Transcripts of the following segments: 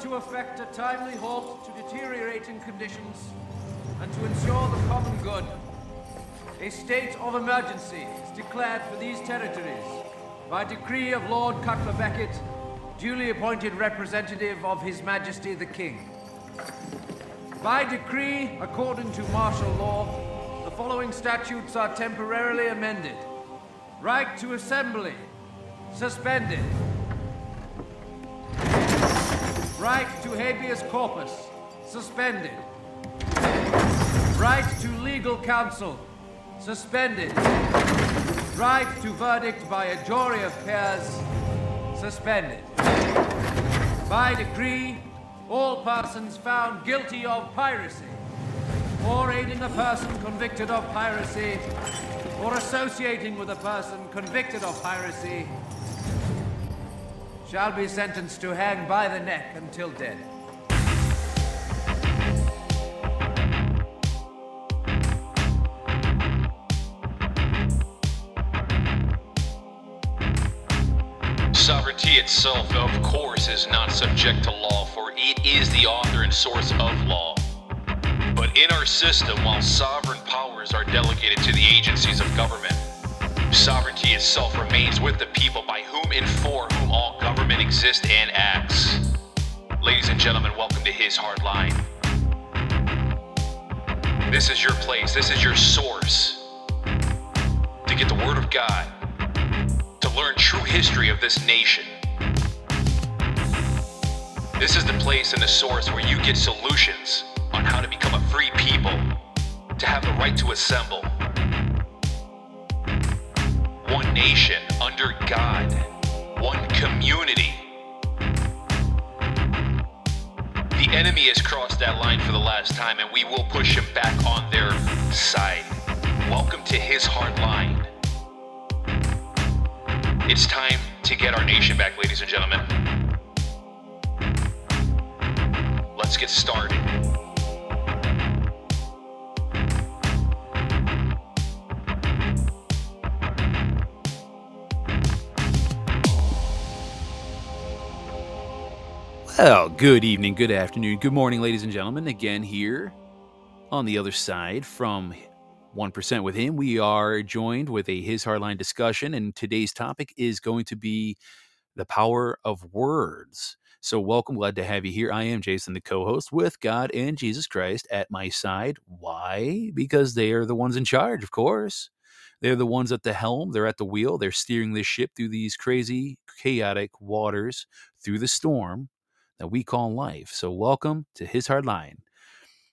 to effect a timely halt to deteriorating conditions and to ensure the common good, a state of emergency is declared for these territories by decree of Lord Cutler Beckett, duly appointed representative of His Majesty the King. By decree, according to martial law, the following statutes are temporarily amended. Right to assembly, suspended. Right to habeas corpus, suspended. Right to legal counsel, suspended. Right to verdict by a jury of peers, suspended. By decree, all persons found guilty of piracy, or aiding a person convicted of piracy, or associating with a person convicted of piracy, shall be sentenced to hang by the neck until dead. Sovereignty itself, of course, is not subject to law, for it is the author and source of law. But in our system, while sovereign powers are delegated to the agencies of government, sovereignty itself remains with the people by whom and for whom all government exists and acts. Ladies and gentlemen, welcome to His Hard Line. This is your place, this is your source to get the Word of God to learn true history of this nation. This is the place and the source where you get solutions on how to become a free people, to have the right to assemble. One nation under God, one community. The enemy has crossed that line for the last time, and we will push him back on their side. Welcome to his hard line. It's time to get our nation back, ladies and gentlemen. Let's get started. Well, good evening, good afternoon, good morning, ladies and gentlemen. Again, here on the other side from 1% with him, we are joined with a His Hardline discussion, and today's topic is going to be the power of words. So, welcome, glad to have you here. I am Jason, the co host, with God and Jesus Christ at my side. Why? Because they are the ones in charge, of course. They're the ones at the helm, they're at the wheel, they're steering this ship through these crazy, chaotic waters, through the storm that we call life. So, welcome to His Hard Line.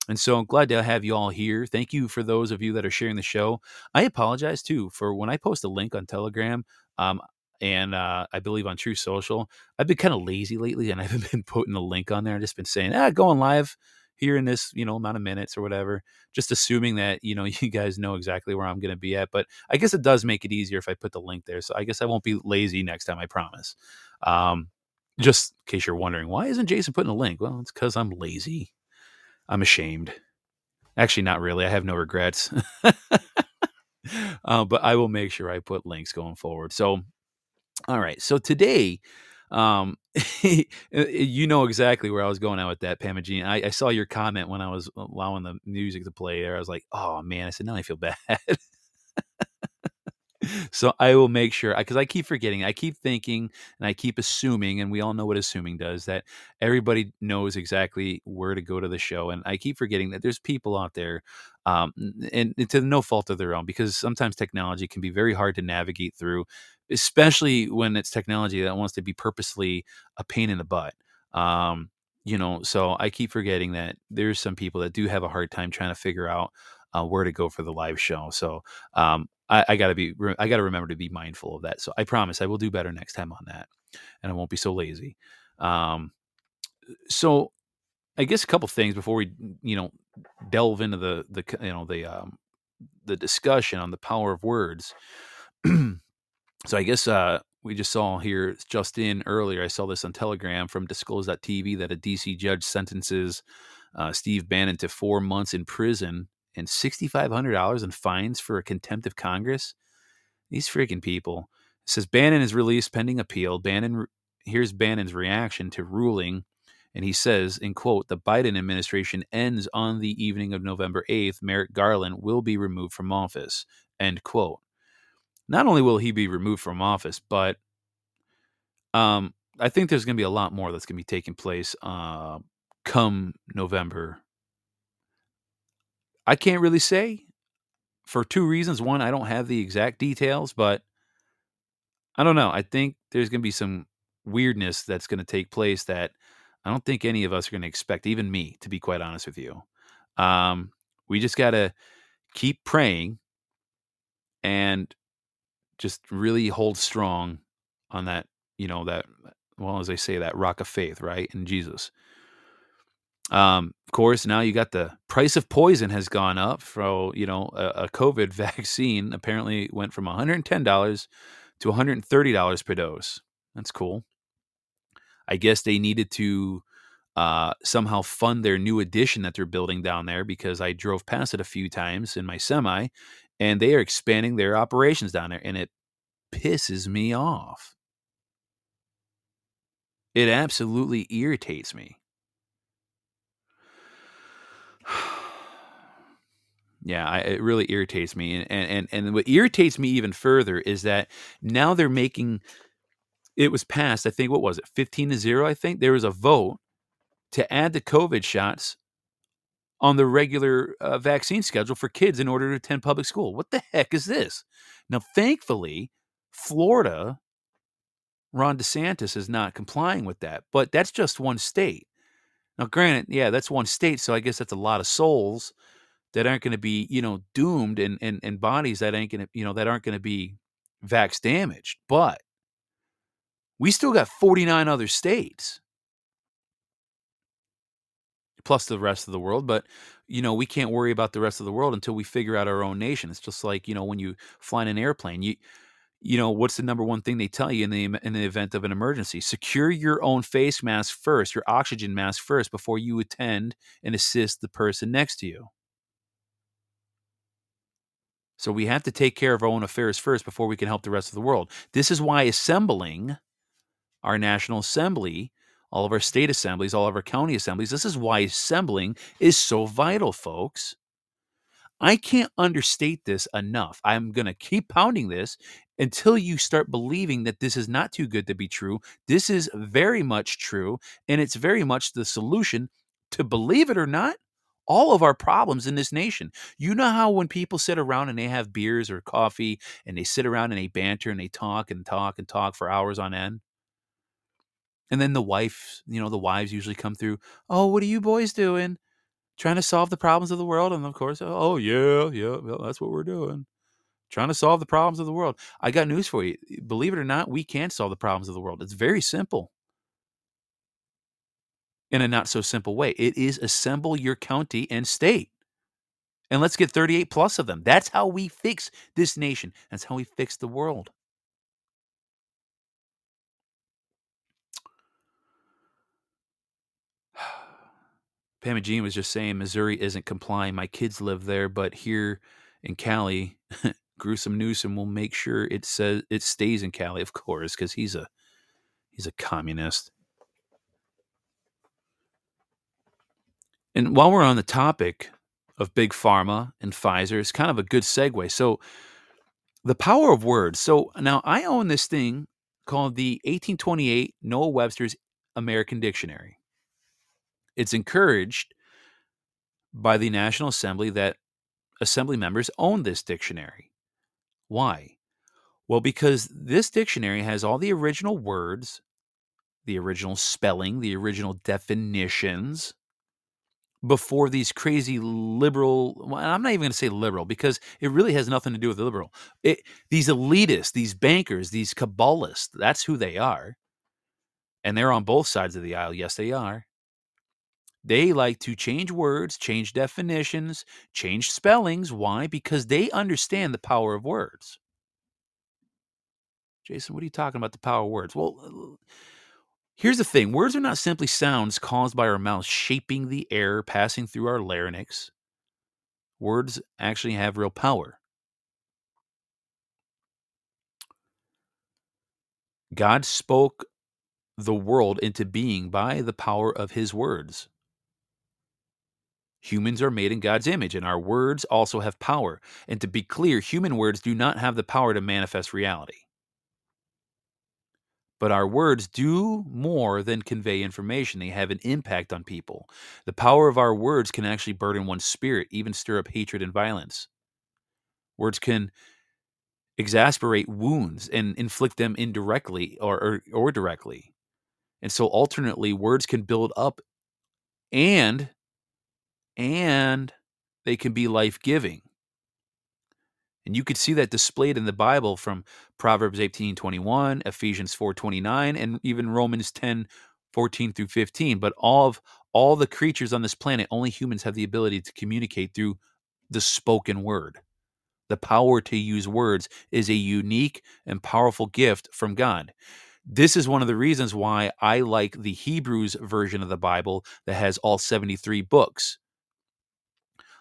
And so I'm glad to have you all here. Thank you for those of you that are sharing the show. I apologize too for when I post a link on Telegram um, and uh, I believe on Truth Social. I've been kind of lazy lately and I haven't been putting a link on there. I've just been saying, ah, going live here in this, you know, amount of minutes or whatever, just assuming that, you know, you guys know exactly where I'm going to be at. But I guess it does make it easier if I put the link there. So I guess I won't be lazy next time, I promise. Um, just in case you're wondering, why isn't Jason putting a link? Well, it's because I'm lazy. I'm ashamed. Actually, not really. I have no regrets. uh, but I will make sure I put links going forward. So, all right. So today, um, you know exactly where I was going out with that, Pamagine. I, I saw your comment when I was allowing the music to play there. I was like, oh man. I said, now I feel bad. So I will make sure because I keep forgetting. I keep thinking and I keep assuming, and we all know what assuming does that everybody knows exactly where to go to the show, and I keep forgetting that there's people out there, um, and, to no fault of their own, because sometimes technology can be very hard to navigate through, especially when it's technology that wants to be purposely a pain in the butt. Um, you know, so I keep forgetting that there's some people that do have a hard time trying to figure out uh, where to go for the live show. So um, I, I, gotta be, I gotta remember to be mindful of that. So I promise I will do better next time on that, and I won't be so lazy. Um, so I guess a couple things before we, you know, delve into the the you know the um, the discussion on the power of words. so I guess uh, we just saw here just in earlier. I saw this on Telegram from Disclose.tv that a DC judge sentences uh, Steve Bannon to four months in prison and $6,500 in fines for a contempt of Congress. These freaking people. It says Bannon is released pending appeal. Bannon, here's Bannon's reaction to ruling And he says, in quote, the Biden administration ends on the evening of November 8th. Merrick Garland will be removed from office, end quote. Not only will he be removed from office, but um, I think there's going to be a lot more that's going to be taking place uh, come November. I can't really say for two reasons. One, I don't have the exact details, but I don't know. I think there's going to be some weirdness that's going to take place that I don't think any of us are going to expect, even me, to be quite honest with you. Um, we just got to keep praying and just really hold strong on that, you know, that, well, as I say, that rock of faith, right? In Jesus. Um, of course, now you got the price of poison has gone up. For you know, a, a COVID vaccine apparently went from $110 to $130 per dose. That's cool. I guess they needed to uh, somehow fund their new addition that they're building down there because I drove past it a few times in my semi, and they are expanding their operations down there, and it pisses me off. It absolutely irritates me. Yeah, I, it really irritates me, and, and and what irritates me even further is that now they're making. It was passed, I think. What was it, fifteen to zero? I think there was a vote to add the COVID shots on the regular uh, vaccine schedule for kids in order to attend public school. What the heck is this? Now, thankfully, Florida, Ron DeSantis is not complying with that, but that's just one state. Now, granted, yeah, that's one state, so I guess that's a lot of souls that aren't going to be, you know, doomed and, and, and bodies that ain't going to, you know, that aren't going to be vax damaged. But we still got 49 other states plus the rest of the world. But, you know, we can't worry about the rest of the world until we figure out our own nation. It's just like, you know, when you fly in an airplane, you, you know what's the number one thing they tell you in the in the event of an emergency secure your own face mask first your oxygen mask first before you attend and assist the person next to you so we have to take care of our own affairs first before we can help the rest of the world. This is why assembling our National Assembly, all of our state assemblies, all of our county assemblies, this is why assembling is so vital, folks. I can't understate this enough. I'm going to keep pounding this until you start believing that this is not too good to be true. This is very much true, and it's very much the solution to believe it or not all of our problems in this nation. You know how when people sit around and they have beers or coffee and they sit around and they banter and they talk and talk and talk for hours on end? And then the wife, you know, the wives usually come through, "Oh, what are you boys doing? Trying to solve the problems of the world?" And of course, oh, "Oh, yeah, yeah, well, that's what we're doing." Trying to solve the problems of the world. I got news for you. Believe it or not, we can solve the problems of the world. It's very simple in a not so simple way. It is assemble your county and state. And let's get 38 plus of them. That's how we fix this nation. That's how we fix the world. Pam and Jean was just saying Missouri isn't complying. My kids live there, but here in Cali, Gruesome Newsom will make sure it says it stays in Cali, of course, because he's a he's a communist. And while we're on the topic of big pharma and Pfizer, it's kind of a good segue. So, the power of words. So, now I own this thing called the 1828 Noah Webster's American Dictionary. It's encouraged by the National Assembly that assembly members own this dictionary. Why? Well, because this dictionary has all the original words, the original spelling, the original definitions, before these crazy liberal well, i'm not even going to say liberal because it really has nothing to do with the liberal it, these elitists these bankers these cabalists, that's who they are and they're on both sides of the aisle yes they are they like to change words change definitions change spellings why because they understand the power of words jason what are you talking about the power of words well Here's the thing words are not simply sounds caused by our mouths shaping the air passing through our larynx. Words actually have real power. God spoke the world into being by the power of his words. Humans are made in God's image, and our words also have power. And to be clear, human words do not have the power to manifest reality. But our words do more than convey information. They have an impact on people. The power of our words can actually burden one's spirit, even stir up hatred and violence. Words can exasperate wounds and inflict them indirectly or, or, or directly. And so alternately, words can build up and and they can be life-giving. And you could see that displayed in the Bible from Proverbs 18 21, Ephesians 4 29, and even Romans 10 14 through 15. But all of all the creatures on this planet, only humans have the ability to communicate through the spoken word. The power to use words is a unique and powerful gift from God. This is one of the reasons why I like the Hebrews version of the Bible that has all 73 books.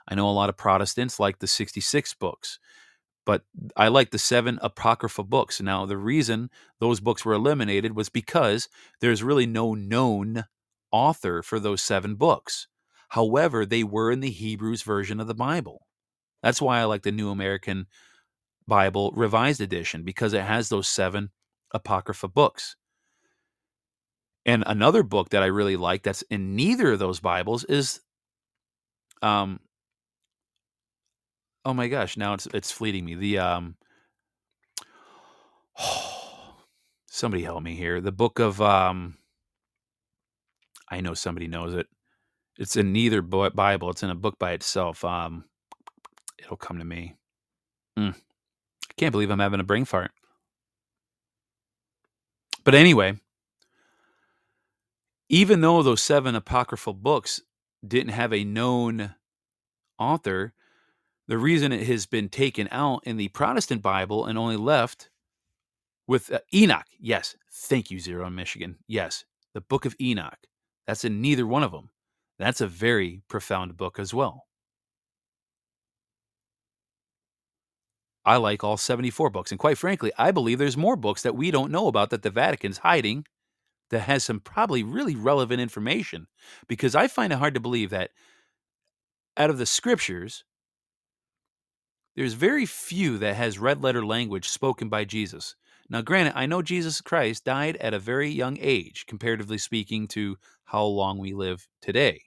I know a lot of Protestants like the 66 books but I like the seven apocrypha books. Now, the reason those books were eliminated was because there's really no known author for those seven books. However, they were in the Hebrews version of the Bible. That's why I like the New American Bible Revised Edition because it has those seven apocrypha books. And another book that I really like that's in neither of those Bibles is um Oh my gosh, now it's it's fleeting me. The um somebody help me here. The book of um I know somebody knows it. It's in neither Bible. It's in a book by itself. Um it'll come to me. Mm. I can't believe I'm having a brain fart. But anyway, even though those seven apocryphal books didn't have a known author, the reason it has been taken out in the Protestant Bible and only left with uh, Enoch. Yes, thank you, Zero in Michigan. Yes, the book of Enoch. That's in neither one of them. That's a very profound book as well. I like all 74 books. And quite frankly, I believe there's more books that we don't know about that the Vatican's hiding that has some probably really relevant information. Because I find it hard to believe that out of the scriptures, there's very few that has red letter language spoken by Jesus. Now, granted, I know Jesus Christ died at a very young age, comparatively speaking to how long we live today.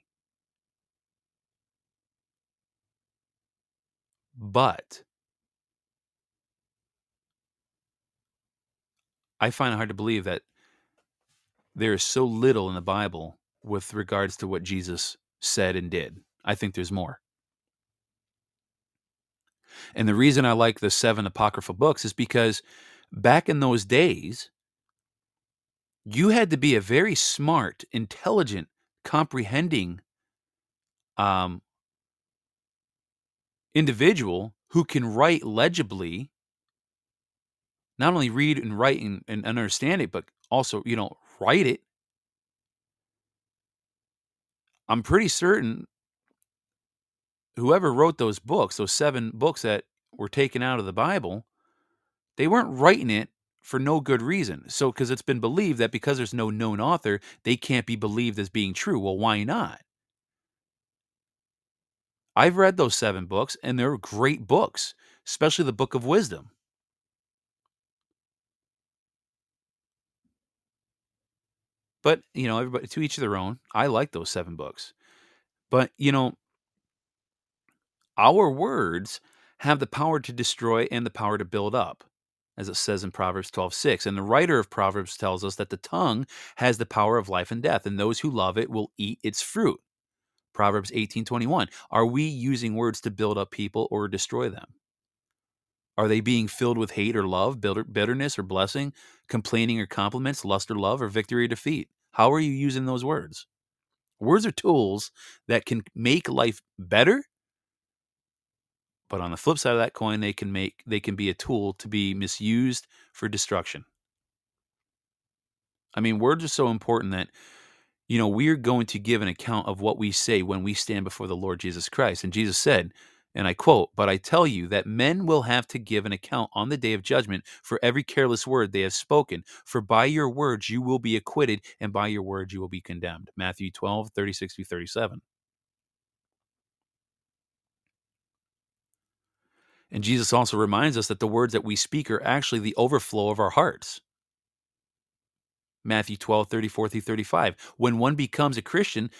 But I find it hard to believe that there is so little in the Bible with regards to what Jesus said and did. I think there's more. And the reason I like the seven apocryphal books is because back in those days, you had to be a very smart, intelligent, comprehending um, individual who can write legibly, not only read and write and, and understand it, but also, you know, write it. I'm pretty certain whoever wrote those books, those seven books that were taken out of the Bible, they weren't writing it for no good reason. So, because it's been believed that because there's no known author, they can't be believed as being true. Well, why not? I've read those seven books, and they're great books, especially the Book of Wisdom. But, you know, everybody to each of their own. I like those seven books. But, you know, our words have the power to destroy and the power to build up, as it says in Proverbs 12 6. And the writer of Proverbs tells us that the tongue has the power of life and death, and those who love it will eat its fruit. Proverbs 18 21. Are we using words to build up people or destroy them? Are they being filled with hate or love, bitterness or blessing, complaining or compliments, lust or love, or victory or defeat? How are you using those words? Words are tools that can make life better but on the flip side of that coin, they can make they can be a tool to be misused for destruction. I mean, words are so important that you know we're going to give an account of what we say when we stand before the Lord Jesus Christ. And Jesus said, And I quote, But I tell you that men will have to give an account on the day of judgment for every careless word they have spoken. For by your words you will be acquitted, and by your words you will be condemned. Matthew 12, 36 through 37. And Jesus also reminds us that the words that we speak are actually the overflow of our hearts. Matthew 12, 34 through 35. When one becomes a Christian,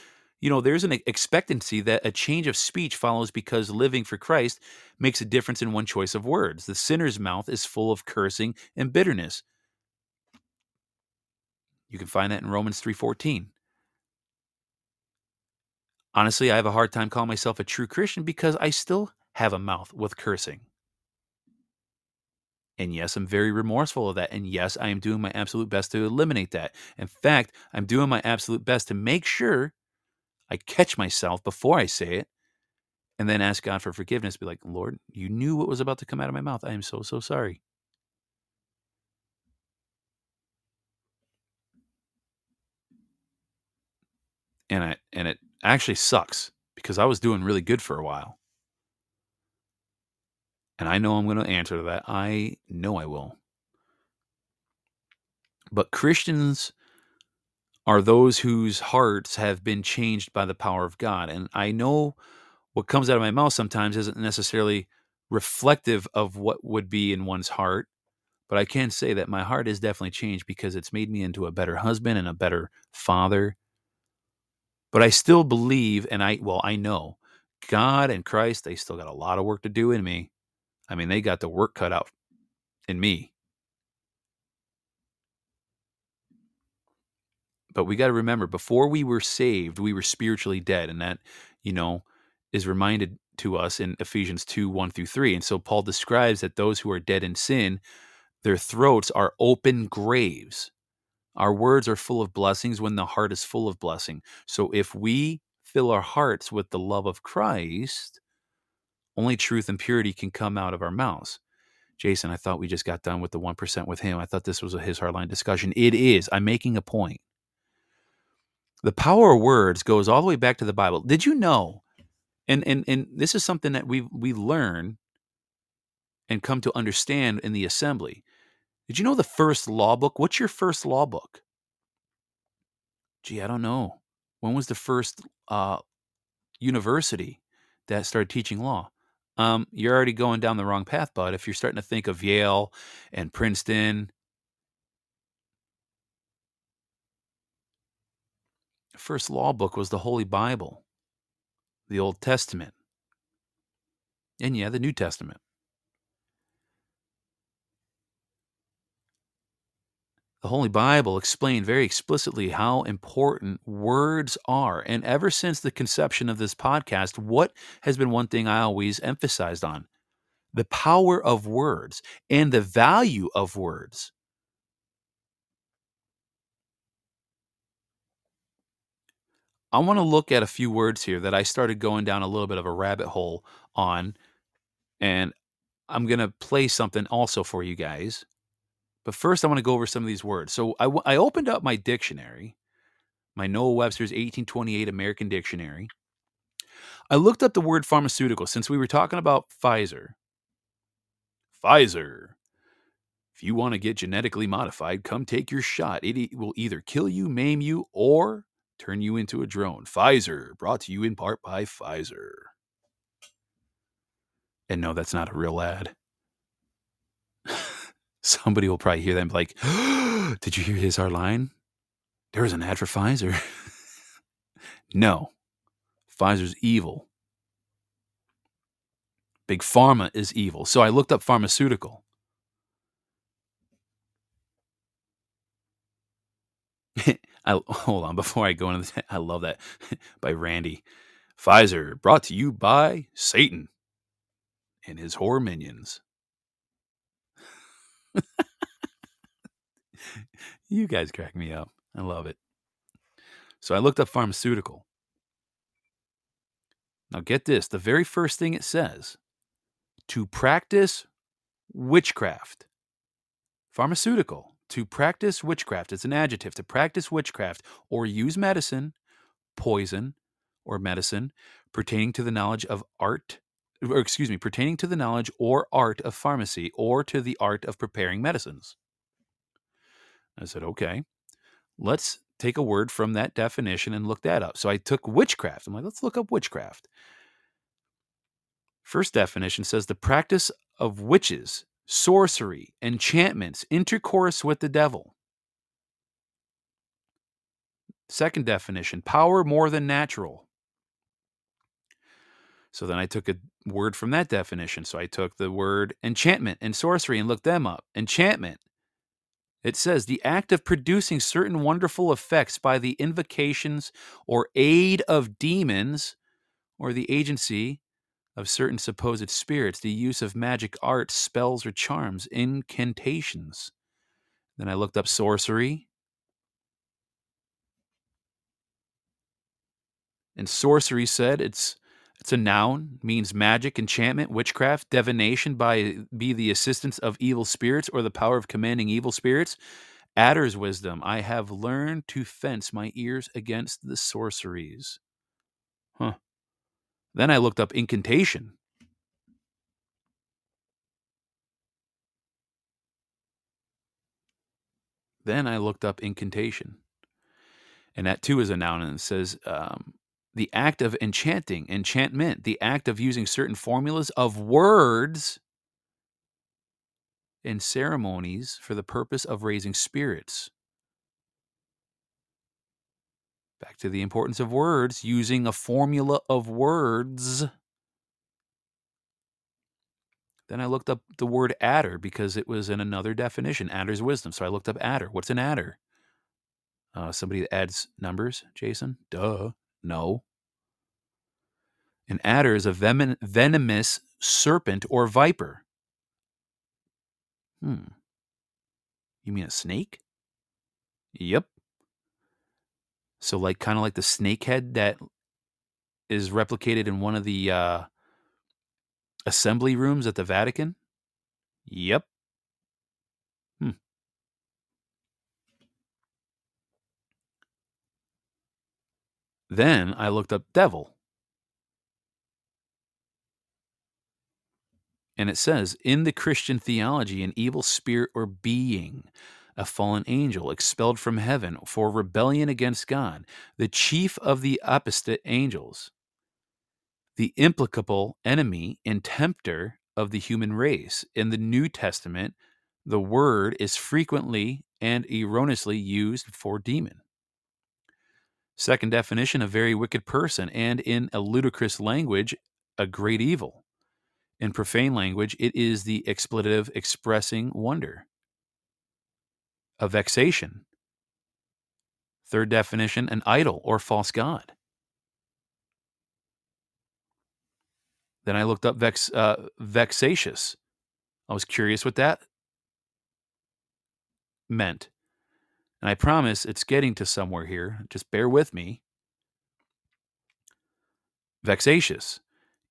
you know, there's an expectancy that a change of speech follows because living for Christ makes a difference in one choice of words. The sinner's mouth is full of cursing and bitterness. You can find that in Romans 3:14. Honestly, I have a hard time calling myself a true Christian because I still have a mouth with cursing. And yes, I'm very remorseful of that. And yes, I am doing my absolute best to eliminate that. In fact, I'm doing my absolute best to make sure I catch myself before I say it and then ask God for forgiveness. Be like, Lord, you knew what was about to come out of my mouth. I am so, so sorry. And I and it actually sucks because I was doing really good for a while. And I know I'm going to answer to that. I know I will. But Christians are those whose hearts have been changed by the power of God. And I know what comes out of my mouth sometimes isn't necessarily reflective of what would be in one's heart. But I can say that my heart is definitely changed because it's made me into a better husband and a better father. But I still believe, and I, well, I know God and Christ, they still got a lot of work to do in me. I mean, they got the work cut out in me. But we got to remember before we were saved, we were spiritually dead. And that, you know, is reminded to us in Ephesians 2 1 through 3. And so Paul describes that those who are dead in sin, their throats are open graves. Our words are full of blessings when the heart is full of blessing. So if we fill our hearts with the love of Christ, only truth and purity can come out of our mouths. Jason, I thought we just got done with the 1% with him. I thought this was a his hardline discussion. It is. I'm making a point. The power of words goes all the way back to the Bible. Did you know? And and and this is something that we we learn and come to understand in the assembly. Did you know the first law book? What's your first law book? Gee, I don't know. When was the first uh, university that started teaching law? Um, you're already going down the wrong path, bud. If you're starting to think of Yale and Princeton, first law book was the Holy Bible, the Old Testament, and yeah, the New Testament. The Holy Bible explained very explicitly how important words are. And ever since the conception of this podcast, what has been one thing I always emphasized on? The power of words and the value of words. I want to look at a few words here that I started going down a little bit of a rabbit hole on. And I'm going to play something also for you guys. But first, I want to go over some of these words. So I, I opened up my dictionary, my Noah Webster's 1828 American Dictionary. I looked up the word pharmaceutical since we were talking about Pfizer. Pfizer. If you want to get genetically modified, come take your shot. It will either kill you, maim you, or turn you into a drone. Pfizer, brought to you in part by Pfizer. And no, that's not a real ad somebody will probably hear be like, Did you hear his hard line? There was an ad for Pfizer. no, Pfizer's evil. Big Pharma is evil. So I looked up pharmaceutical. I, hold on before I go into this. I love that by Randy. Pfizer brought to you by Satan and his horror minions. You guys crack me up. I love it. So I looked up pharmaceutical. Now, get this the very first thing it says to practice witchcraft. Pharmaceutical, to practice witchcraft. It's an adjective to practice witchcraft or use medicine, poison, or medicine pertaining to the knowledge of art, or excuse me, pertaining to the knowledge or art of pharmacy or to the art of preparing medicines. I said, okay, let's take a word from that definition and look that up. So I took witchcraft. I'm like, let's look up witchcraft. First definition says the practice of witches, sorcery, enchantments, intercourse with the devil. Second definition power more than natural. So then I took a word from that definition. So I took the word enchantment and sorcery and looked them up. Enchantment. It says the act of producing certain wonderful effects by the invocations or aid of demons or the agency of certain supposed spirits, the use of magic arts, spells, or charms, incantations. Then I looked up sorcery. And sorcery said it's it's a noun, means magic, enchantment, witchcraft, divination by be the assistance of evil spirits or the power of commanding evil spirits. Adder's wisdom, I have learned to fence my ears against the sorceries. Huh. Then I looked up incantation. Then I looked up incantation. And that too is a noun and it says um, the act of enchanting, enchantment, the act of using certain formulas of words and ceremonies for the purpose of raising spirits. Back to the importance of words, using a formula of words. Then I looked up the word adder because it was in another definition, adder's wisdom. So I looked up adder. What's an adder? Uh, somebody that adds numbers, Jason? Duh. No. An adder is a venom- venomous serpent or viper. Hmm. You mean a snake? Yep. So, like, kind of like the snake head that is replicated in one of the uh, assembly rooms at the Vatican? Yep. Hmm. Then I looked up devil. And it says, in the Christian theology, an evil spirit or being, a fallen angel expelled from heaven for rebellion against God, the chief of the apostate angels, the implicable enemy and tempter of the human race. In the New Testament, the word is frequently and erroneously used for demon. Second definition, a very wicked person, and in a ludicrous language, a great evil. In profane language, it is the expletive expressing wonder. A vexation. Third definition, an idol or false god. Then I looked up vex, uh, vexatious. I was curious what that meant. And I promise it's getting to somewhere here. Just bear with me. Vexatious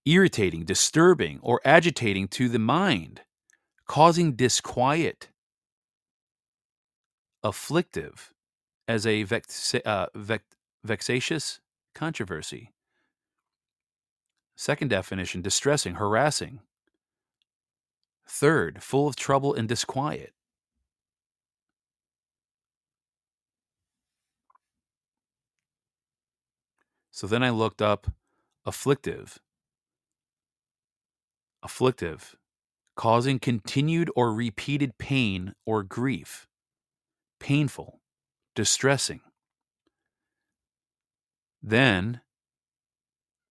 irritating, disturbing, or agitating to the mind, causing disquiet, afflictive, as a vex- uh, vex- vexatious controversy. Second definition distressing, harassing. Third, full of trouble and disquiet. So then I looked up afflictive, afflictive, causing continued or repeated pain or grief, painful, distressing. Then,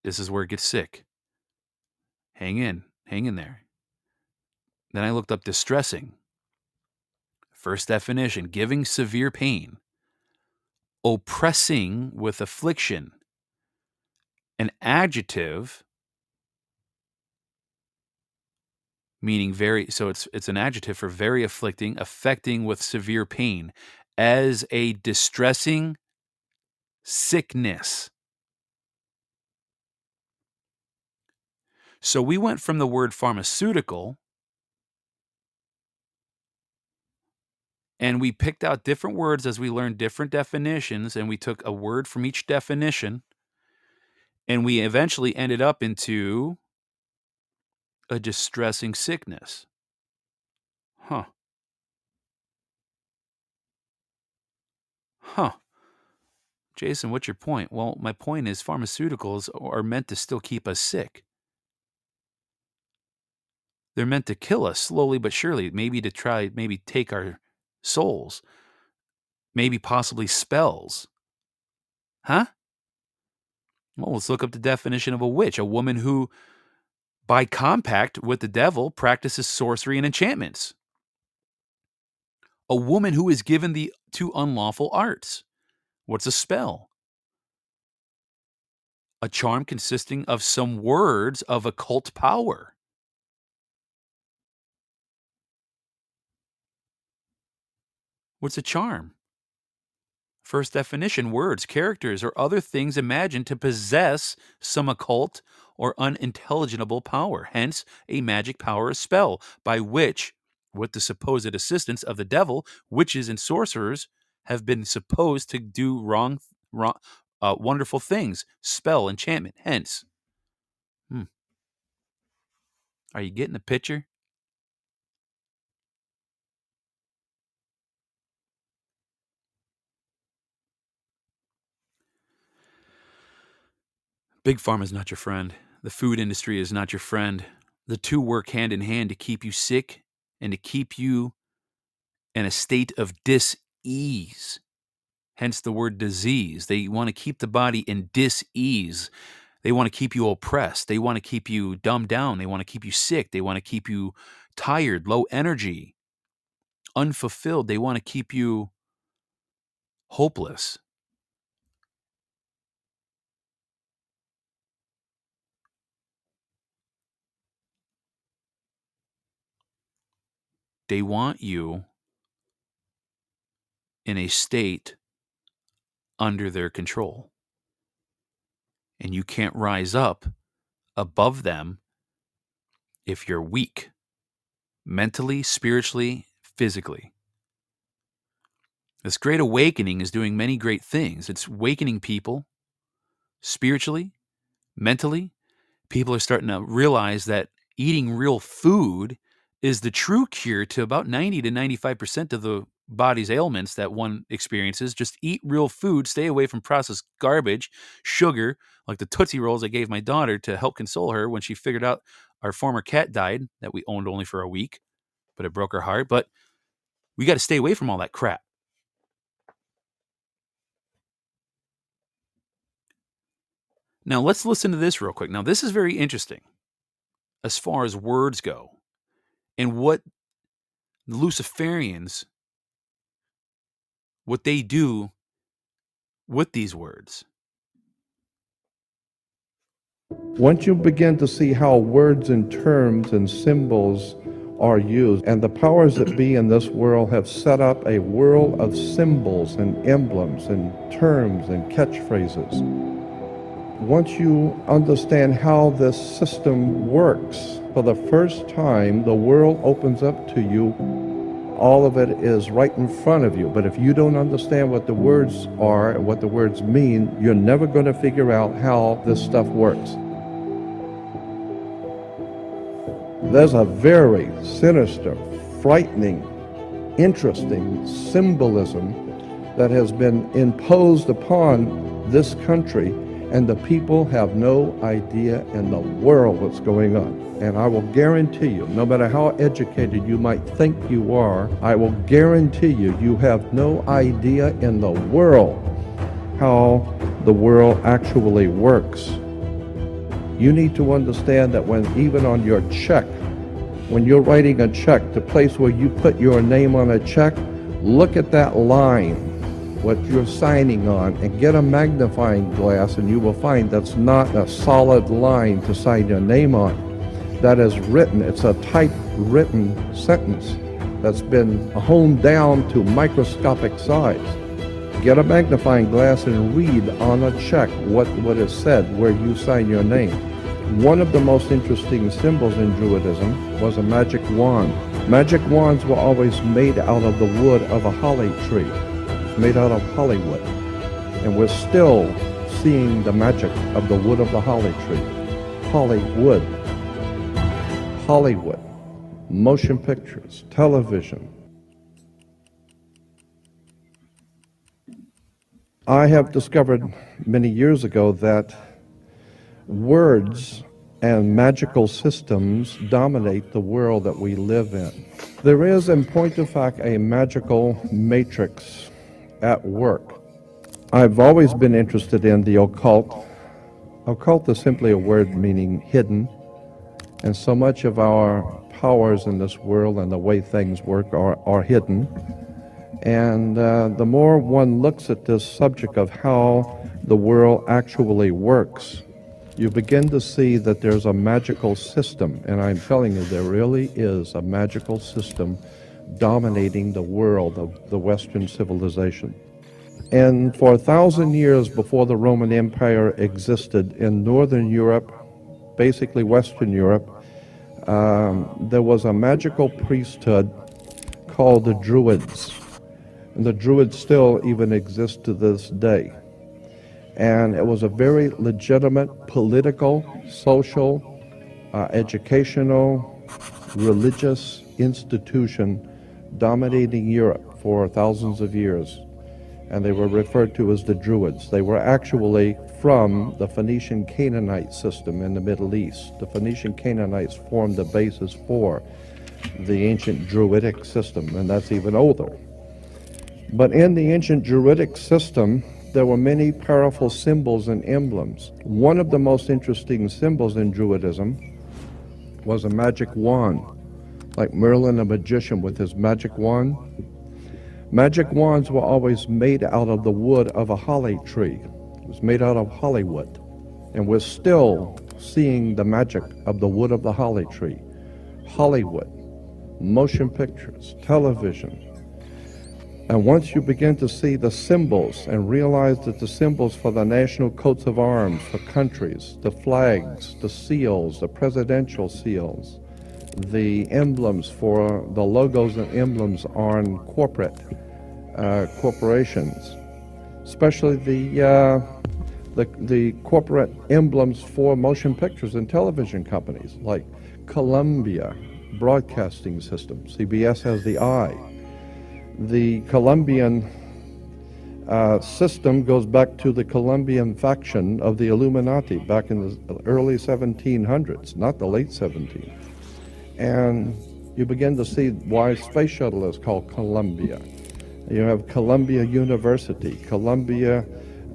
this is where it gets sick. Hang in, hang in there. Then I looked up distressing. First definition giving severe pain, oppressing with affliction. An adjective meaning very so it's it's an adjective for very afflicting affecting with severe pain as a distressing sickness. So we went from the word pharmaceutical and we picked out different words as we learned different definitions and we took a word from each definition and we eventually ended up into a distressing sickness. Huh. Huh. Jason, what's your point? Well, my point is pharmaceuticals are meant to still keep us sick. They're meant to kill us slowly but surely, maybe to try, maybe take our souls, maybe possibly spells. Huh? Well, let's look up the definition of a witch a woman who, by compact with the devil, practices sorcery and enchantments. A woman who is given the two unlawful arts. What's a spell? A charm consisting of some words of occult power. What's a charm? First definition words, characters, or other things imagined to possess some occult or unintelligible power, hence a magic power a spell, by which, with the supposed assistance of the devil, witches and sorcerers have been supposed to do wrong, wrong uh, wonderful things, spell, enchantment, hence. Hmm. Are you getting the picture? Big Pharma is not your friend. The food industry is not your friend. The two work hand in hand to keep you sick and to keep you in a state of dis-ease. Hence the word disease. They want to keep the body in dis-ease. They want to keep you oppressed. They want to keep you dumbed down. They want to keep you sick. They want to keep you tired, low energy, unfulfilled. They want to keep you hopeless. They want you in a state under their control. And you can't rise up above them if you're weak mentally, spiritually, physically. This great awakening is doing many great things. It's awakening people spiritually, mentally. People are starting to realize that eating real food is the true cure to about 90 to 95% of the body's ailments that one experiences. Just eat real food, stay away from processed garbage, sugar, like the Tootsie Rolls I gave my daughter to help console her when she figured out our former cat died that we owned only for a week, but it broke her heart. But we got to stay away from all that crap. Now, let's listen to this real quick. Now, this is very interesting as far as words go and what the Luciferians, what they do with these words. Once you begin to see how words and terms and symbols are used, and the powers that be in this world have set up a world of symbols and emblems and terms and catchphrases. Once you understand how this system works, for the first time, the world opens up to you. All of it is right in front of you. But if you don't understand what the words are and what the words mean, you're never going to figure out how this stuff works. There's a very sinister, frightening, interesting symbolism that has been imposed upon this country and the people have no idea in the world what's going on. And I will guarantee you, no matter how educated you might think you are, I will guarantee you, you have no idea in the world how the world actually works. You need to understand that when even on your check, when you're writing a check, the place where you put your name on a check, look at that line what you're signing on and get a magnifying glass and you will find that's not a solid line to sign your name on. That is written, it's a typewritten sentence that's been honed down to microscopic size. Get a magnifying glass and read on a check what, what is said where you sign your name. One of the most interesting symbols in Druidism was a magic wand. Magic wands were always made out of the wood of a holly tree made out of Hollywood. And we're still seeing the magic of the wood of the holly tree. Hollywood. Hollywood, motion pictures, television. I have discovered many years ago that words and magical systems dominate the world that we live in. There is, in point of fact, a magical matrix at work. I've always been interested in the occult. Occult is simply a word meaning hidden, and so much of our powers in this world and the way things work are, are hidden. And uh, the more one looks at this subject of how the world actually works, you begin to see that there's a magical system. And I'm telling you, there really is a magical system dominating the world of the Western civilization. And for a thousand years before the Roman Empire existed in Northern Europe, basically Western Europe, um, there was a magical priesthood called the Druids. And the Druids still even exist to this day. And it was a very legitimate political, social, uh, educational, religious institution dominating Europe for thousands of years. And they were referred to as the Druids. They were actually from the Phoenician Canaanite system in the Middle East. The Phoenician Canaanites formed the basis for the ancient Druidic system, and that's even older. But in the ancient Druidic system, there were many powerful symbols and emblems. One of the most interesting symbols in Druidism was a magic wand, like Merlin, a magician with his magic wand. Magic wands were always made out of the wood of a holly tree. It was made out of hollywood. And we're still seeing the magic of the wood of the holly tree. Hollywood, motion pictures, television, and once you begin to see the symbols and realize that the symbols for the national coats of arms for countries, the flags, the seals, the presidential seals, the emblems for the logos and emblems on corporate uh, corporations, especially the, uh, the, the corporate emblems for motion pictures and television companies like Columbia Broadcasting System. CBS has the eye the Columbian uh, system goes back to the Columbian faction of the Illuminati back in the early 1700s, not the late 1700s. And you begin to see why space shuttle is called Columbia. You have Columbia University, Columbia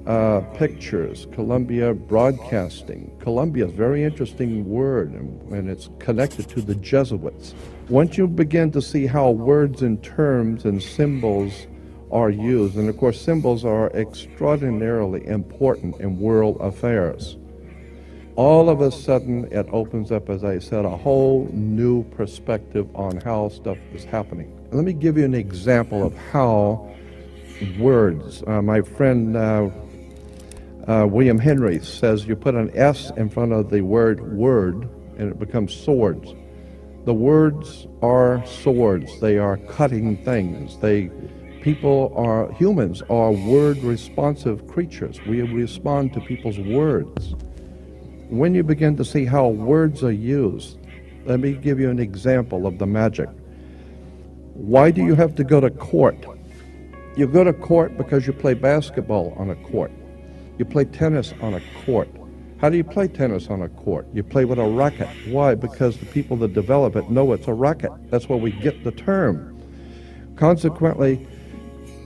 uh, Pictures, Columbia Broadcasting. Columbia is a very interesting word, and, and it's connected to the Jesuits. Once you begin to see how words and terms and symbols are used, and of course, symbols are extraordinarily important in world affairs. All of a sudden, it opens up, as I said, a whole new perspective on how stuff is happening. Let me give you an example of how words. Uh, my friend uh, uh, William Henry says you put an S in front of the word word, and it becomes swords. The words are swords. They are cutting things. They people are humans are word responsive creatures. We respond to people's words. When you begin to see how words are used, let me give you an example of the magic. Why do you have to go to court? You go to court because you play basketball on a court. You play tennis on a court. How do you play tennis on a court? You play with a racket. Why? Because the people that develop it know it's a racket. That's where we get the term. Consequently,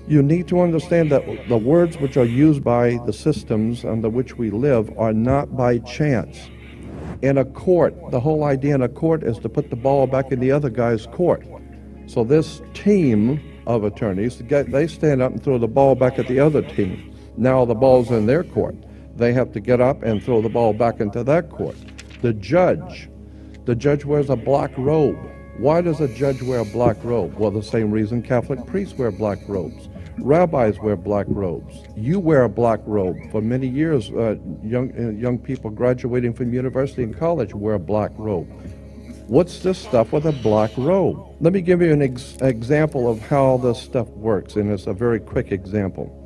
you need to understand that the words which are used by the systems under which we live are not by chance. In a court, the whole idea in a court is to put the ball back in the other guy's court. So this team of attorneys, they stand up and throw the ball back at the other team. Now the ball's in their court they have to get up and throw the ball back into that court. The judge, the judge wears a black robe. Why does a judge wear a black robe? Well, the same reason Catholic priests wear black robes. Rabbis wear black robes. You wear a black robe. For many years, uh, young, uh, young people graduating from university and college wear a black robe. What's this stuff with a black robe? Let me give you an ex- example of how this stuff works, and it's a very quick example.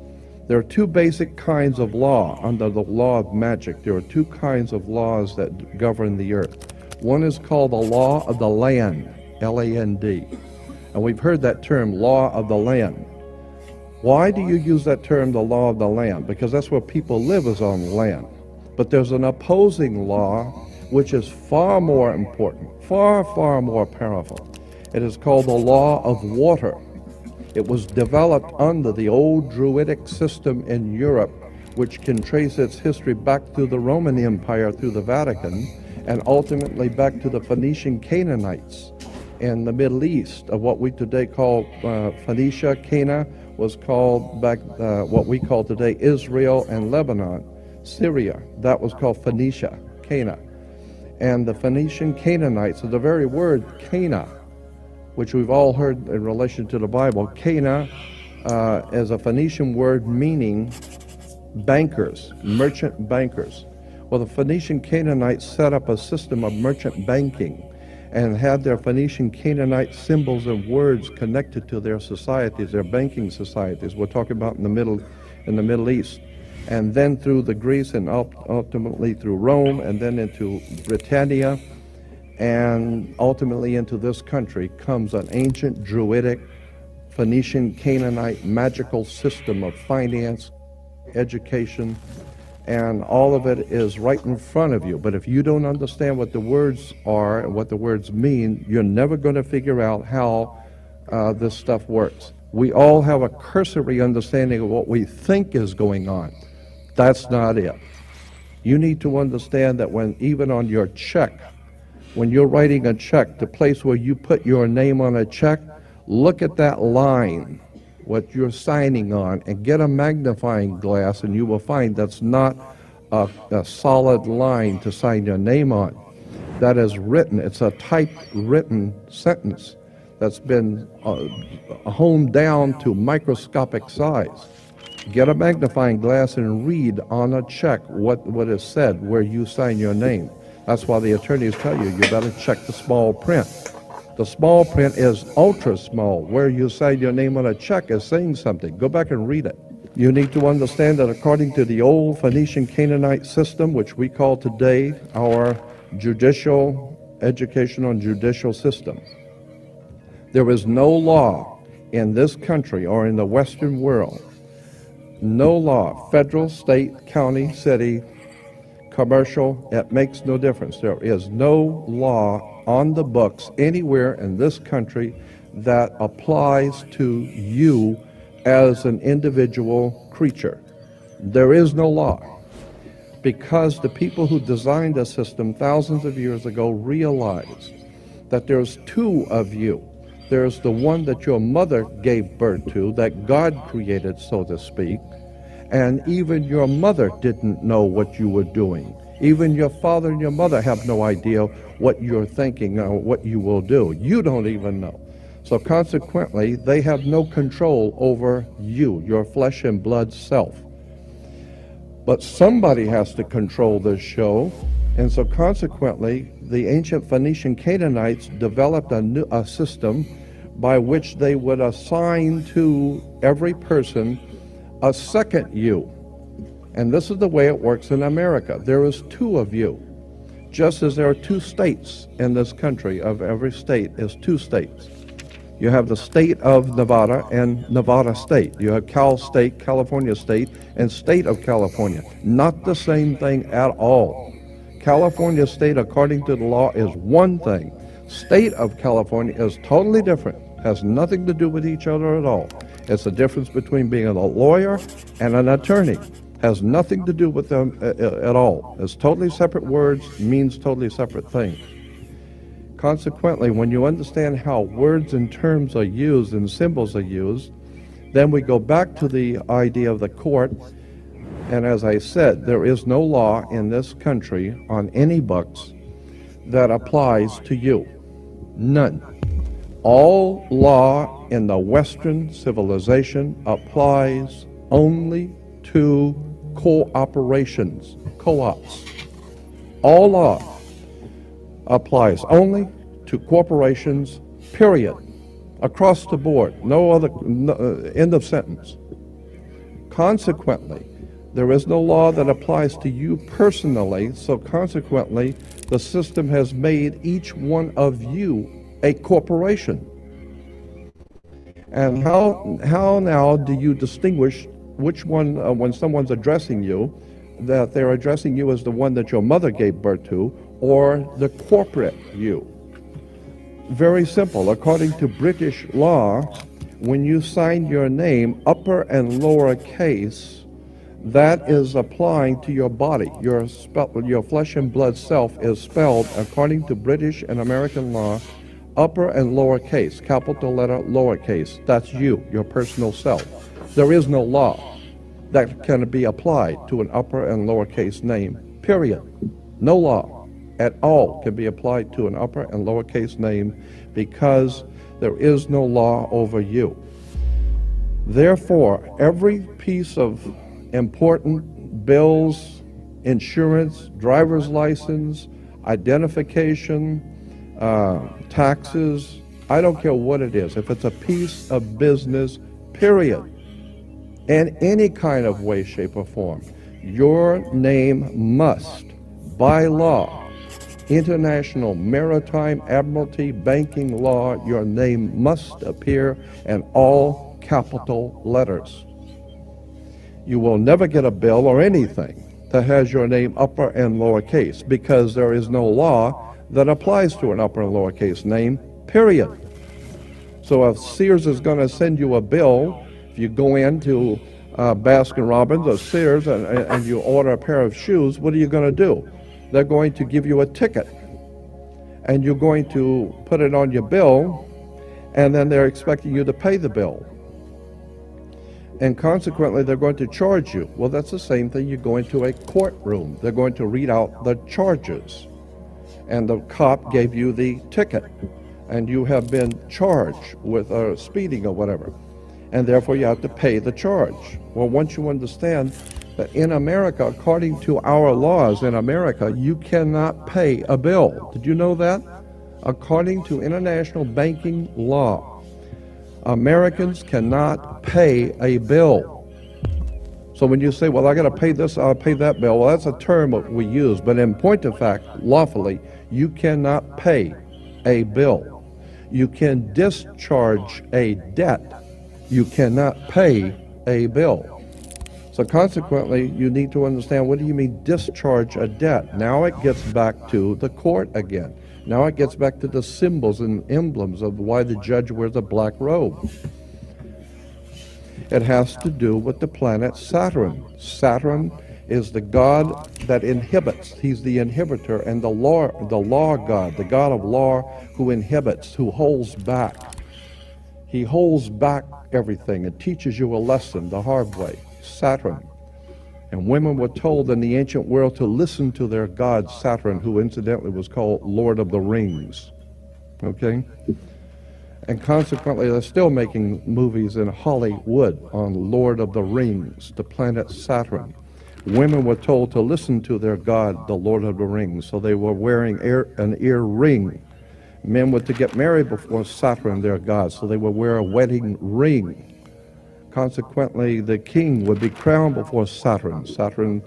There are two basic kinds of law under the law of magic. There are two kinds of laws that govern the earth. One is called the law of the land, L A N D. And we've heard that term, law of the land. Why do you use that term, the law of the land? Because that's where people live is on land. But there's an opposing law which is far more important, far, far more powerful. It is called the law of water. It was developed under the old Druidic system in Europe, which can trace its history back through the Roman Empire, through the Vatican, and ultimately back to the Phoenician Canaanites in the Middle East, of what we today call uh, Phoenicia, Cana, was called back uh, what we call today Israel and Lebanon. Syria, that was called Phoenicia, Cana. And the Phoenician Canaanites, so the very word Cana, which we've all heard in relation to the Bible, Cana uh, is a Phoenician word meaning bankers, merchant bankers. Well, the Phoenician Canaanites set up a system of merchant banking and had their Phoenician Canaanite symbols and words connected to their societies, their banking societies. We're talking about in the Middle, in the Middle East, and then through the Greece and ultimately through Rome, and then into Britannia, and ultimately into this country comes an ancient Druidic, Phoenician Canaanite magical system of finance, education, and all of it is right in front of you. But if you don't understand what the words are and what the words mean, you're never going to figure out how uh, this stuff works. We all have a cursory understanding of what we think is going on. That's not it. You need to understand that when, even on your check, when you're writing a check, the place where you put your name on a check, look at that line what you're signing on and get a magnifying glass, and you will find that's not a, a solid line to sign your name on. That is written, it's a typewritten sentence that's been uh, honed down to microscopic size. Get a magnifying glass and read on a check what, what is said where you sign your name. That's why the attorneys tell you you better check the small print. The small print is ultra small. Where you sign your name on a check is saying something. Go back and read it. You need to understand that according to the old Phoenician Canaanite system, which we call today our judicial, educational, and judicial system, there is no law in this country or in the Western world, no law, federal, state, county, city, commercial, it makes no difference. There is no law on the books anywhere in this country that applies to you as an individual creature. There is no law because the people who designed the system thousands of years ago realized that there's two of you. There's the one that your mother gave birth to, that God created, so to speak, and even your mother didn't know what you were doing. Even your father and your mother have no idea what you're thinking or what you will do. You don't even know. So consequently, they have no control over you, your flesh and blood self. But somebody has to control this show, and so consequently, the ancient Phoenician Canaanites developed a, new, a system by which they would assign to every person a second you. And this is the way it works in America. There is two of you. Just as there are two states in this country, of every state is two states. You have the state of Nevada and Nevada State. You have Cal State, California State, and State of California. Not the same thing at all. California State, according to the law, is one thing. State of California is totally different. Has nothing to do with each other at all. It's the difference between being a lawyer and an attorney has nothing to do with them uh, uh, at all. It's totally separate words, means totally separate things. Consequently, when you understand how words and terms are used and symbols are used, then we go back to the idea of the court. And as I said, there is no law in this country on any books that applies to you. None. All law in the Western civilization applies only to cooperations, co-ops. All law applies only to corporations, period, across the board. No other, no, uh, end of sentence. Consequently, there is no law that applies to you personally, so consequently, The system has made each one of you a corporation. And how, how now do you distinguish which one, uh, when someone's addressing you, that they're addressing you as the one that your mother gave birth to or the corporate you? Very simple. According to British law, when you sign your name, upper and lower case, that is applying to your body. Your, your flesh and blood self is spelled, according to British and American law, upper and lower case, capital letter, lowercase. That's you, your personal self. There is no law that can be applied to an upper and lowercase name, period. No law at all can be applied to an upper and lowercase name because there is no law over you. Therefore, every piece of important bills, insurance, driver's license, identification, uh, taxes, I don't care what it is, if it's a piece of business, period, in any kind of way, shape, or form, your name must, by law, international maritime admiralty banking law, your name must appear in all capital letters. You will never get a bill or anything that has your name upper and lowercase because there is no law that applies to an upper and lowercase name, period. So if Sears is going to send you a bill, you go into uh, Baskin Robbins or Sears and, and you order a pair of shoes, what are you going to do? they're going to give you a ticket and you're going to put it on your bill and then they're expecting you to pay the bill. And consequently, they're going to charge you. Well, that's the same thing. You go into a courtroom, they're going to read out the charges. And the cop gave you the ticket, and you have been charged with uh, speeding or whatever. And therefore, you have to pay the charge. Well, once you understand that in America, according to our laws in America, you cannot pay a bill. Did you know that? According to international banking law, Americans cannot pay a bill. So when you say, well, I got to pay this, I'll pay that bill, well, that's a term we use. But in point of fact, lawfully, you cannot pay a bill. You can discharge a debt. You cannot pay a bill. So consequently, you need to understand what do you mean discharge a debt? Now it gets back to the court again. Now it gets back to the symbols and emblems of why the judge wears a black robe. It has to do with the planet Saturn. Saturn is the god that inhibits. He's the inhibitor and the law, the law god, the god of law who inhibits, who holds back. He holds back everything and teaches you a lesson the hard way. Saturn. And women were told in the ancient world to listen to their god Saturn, who incidentally was called Lord of the Rings. Okay? And consequently, they're still making movies in Hollywood on Lord of the Rings, the planet Saturn. Women were told to listen to their god, the Lord of the Rings, so they were wearing ear, an ear ring. Men were to get married before Saturn, their god, so they would wear a wedding ring. Consequently, the king would be crowned before Saturn. Saturn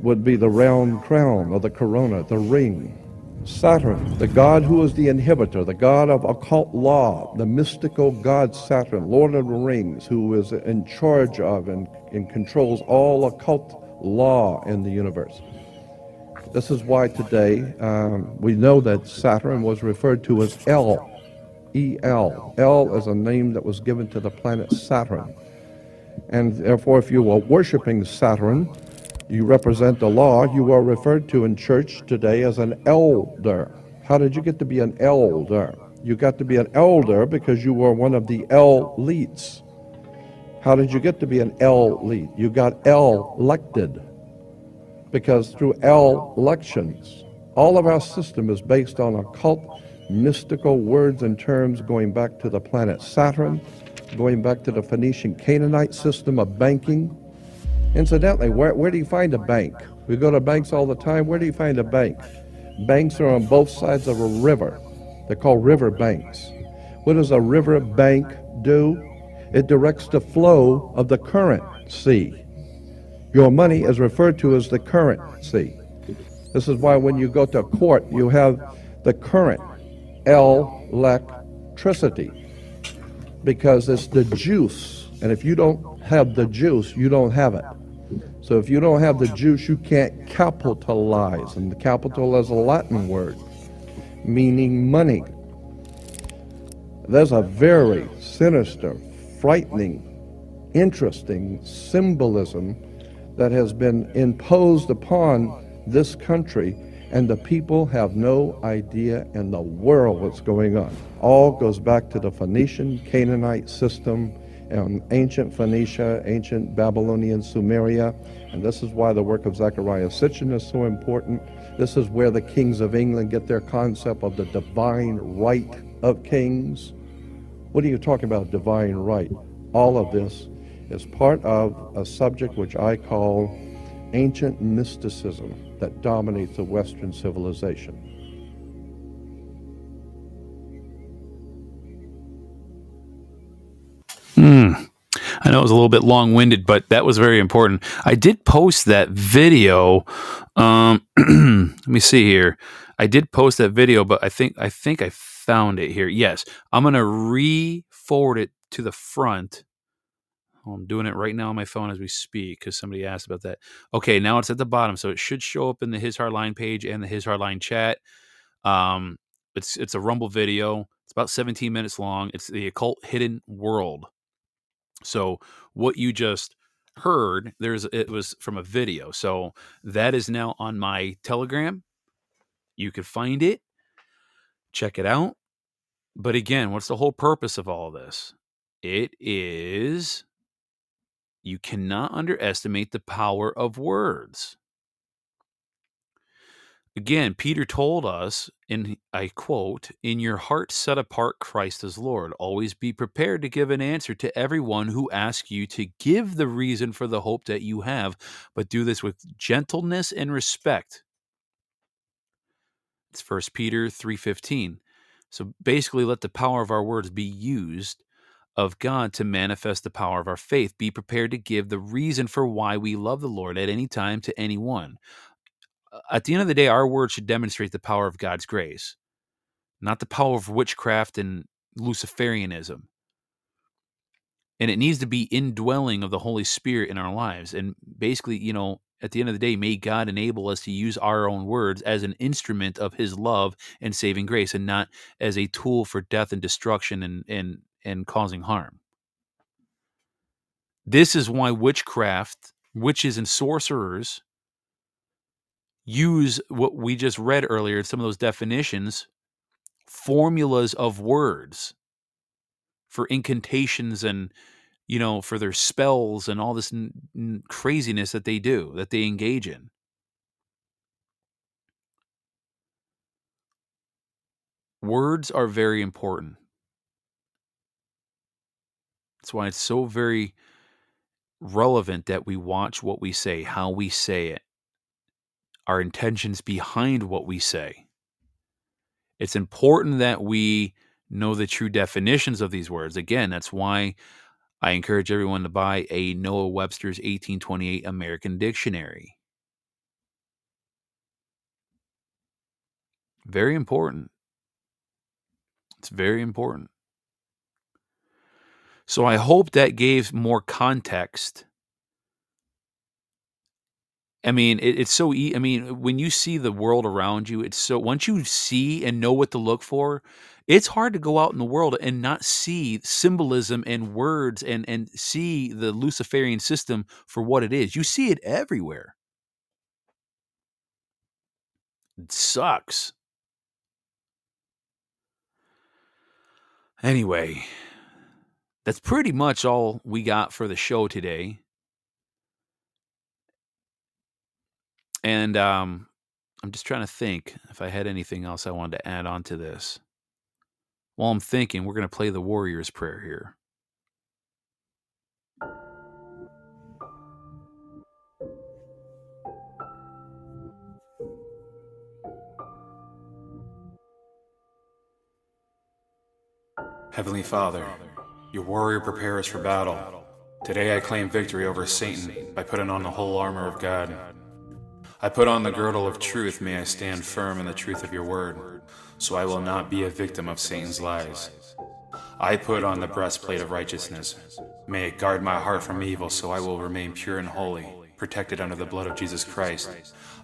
would be the round crown or the corona, the ring. Saturn, the god who is the inhibitor, the god of occult law, the mystical god Saturn, Lord of the Rings, who is in charge of and, and controls all occult law in the universe. This is why today um, we know that Saturn was referred to as El. E-L. El is a name that was given to the planet Saturn. And therefore, if you are worshiping Saturn, you represent the law, you are referred to in church today as an elder. How did you get to be an elder? You got to be an elder because you were one of the elites. How did you get to be an elite? You got elected because through elections, all of our system is based on occult, mystical words and terms going back to the planet Saturn, going back to the Phoenician Canaanite system of banking. Incidentally, where, where do you find a bank? We go to banks all the time. Where do you find a bank? Banks are on both sides of a river. They're called river banks. What does a river bank do? It directs the flow of the currency. Your money is referred to as the currency. This is why when you go to court, you have the current electricity because it's the juice. And if you don't have the juice, you don't have it. So if you don't have the juice, you can't capitalize. And the capital is a Latin word meaning money. There's a very sinister, frightening, interesting symbolism that has been imposed upon this country, and the people have no idea in the world what's going on. All goes back to the Phoenician Canaanite system and ancient Phoenicia, ancient Babylonian Sumeria, and this is why the work of Zecharia Sitchin is so important. This is where the kings of England get their concept of the divine right of kings. What are you talking about, divine right? All of this is part of a subject which I call ancient mysticism that dominates the Western civilization. Hmm. I know it was a little bit long winded, but that was very important. I did post that video. Um, let me see here. I did post that video, but I think I think I found it here. Yes, I'm gonna re-forward it to the front. Oh, I'm doing it right now on my phone as we speak because somebody asked about that. Okay, now it's at the bottom, so it should show up in the His Hardline page and the His Hardline chat. Um, it's it's a Rumble video. It's about 17 minutes long. It's the occult hidden world. So what you just heard, there's it was from a video. So that is now on my Telegram. You could find it, check it out. But again, what's the whole purpose of all this? It is you cannot underestimate the power of words. Again, Peter told us, and I quote, In your heart set apart Christ as Lord. Always be prepared to give an answer to everyone who asks you to give the reason for the hope that you have, but do this with gentleness and respect. It's 1 Peter 3:15. So basically let the power of our words be used of God to manifest the power of our faith. Be prepared to give the reason for why we love the Lord at any time to anyone at the end of the day, our words should demonstrate the power of God's grace, not the power of witchcraft and Luciferianism. And it needs to be indwelling of the Holy Spirit in our lives. And basically, you know, at the end of the day, may God enable us to use our own words as an instrument of His love and saving grace, and not as a tool for death and destruction and and and causing harm. This is why witchcraft, witches and sorcerers use what we just read earlier, some of those definitions, formulas of words for incantations and you know for their spells and all this n- n- craziness that they do that they engage in words are very important that's why it's so very relevant that we watch what we say how we say it our intentions behind what we say. It's important that we know the true definitions of these words. Again, that's why I encourage everyone to buy a Noah Webster's 1828 American Dictionary. Very important. It's very important. So I hope that gave more context I mean, it, it's so. E- I mean, when you see the world around you, it's so. Once you see and know what to look for, it's hard to go out in the world and not see symbolism and words and and see the Luciferian system for what it is. You see it everywhere. It sucks. Anyway, that's pretty much all we got for the show today. And um, I'm just trying to think if I had anything else I wanted to add on to this. While I'm thinking, we're going to play the Warrior's Prayer here. Heavenly Father, your warrior prepares for battle. Today I claim victory over Satan by putting on the whole armor of God. I put on the girdle of truth, may I stand firm in the truth of your word, so I will not be a victim of Satan's lies. I put on the breastplate of righteousness. May it guard my heart from evil, so I will remain pure and holy, protected under the blood of Jesus Christ.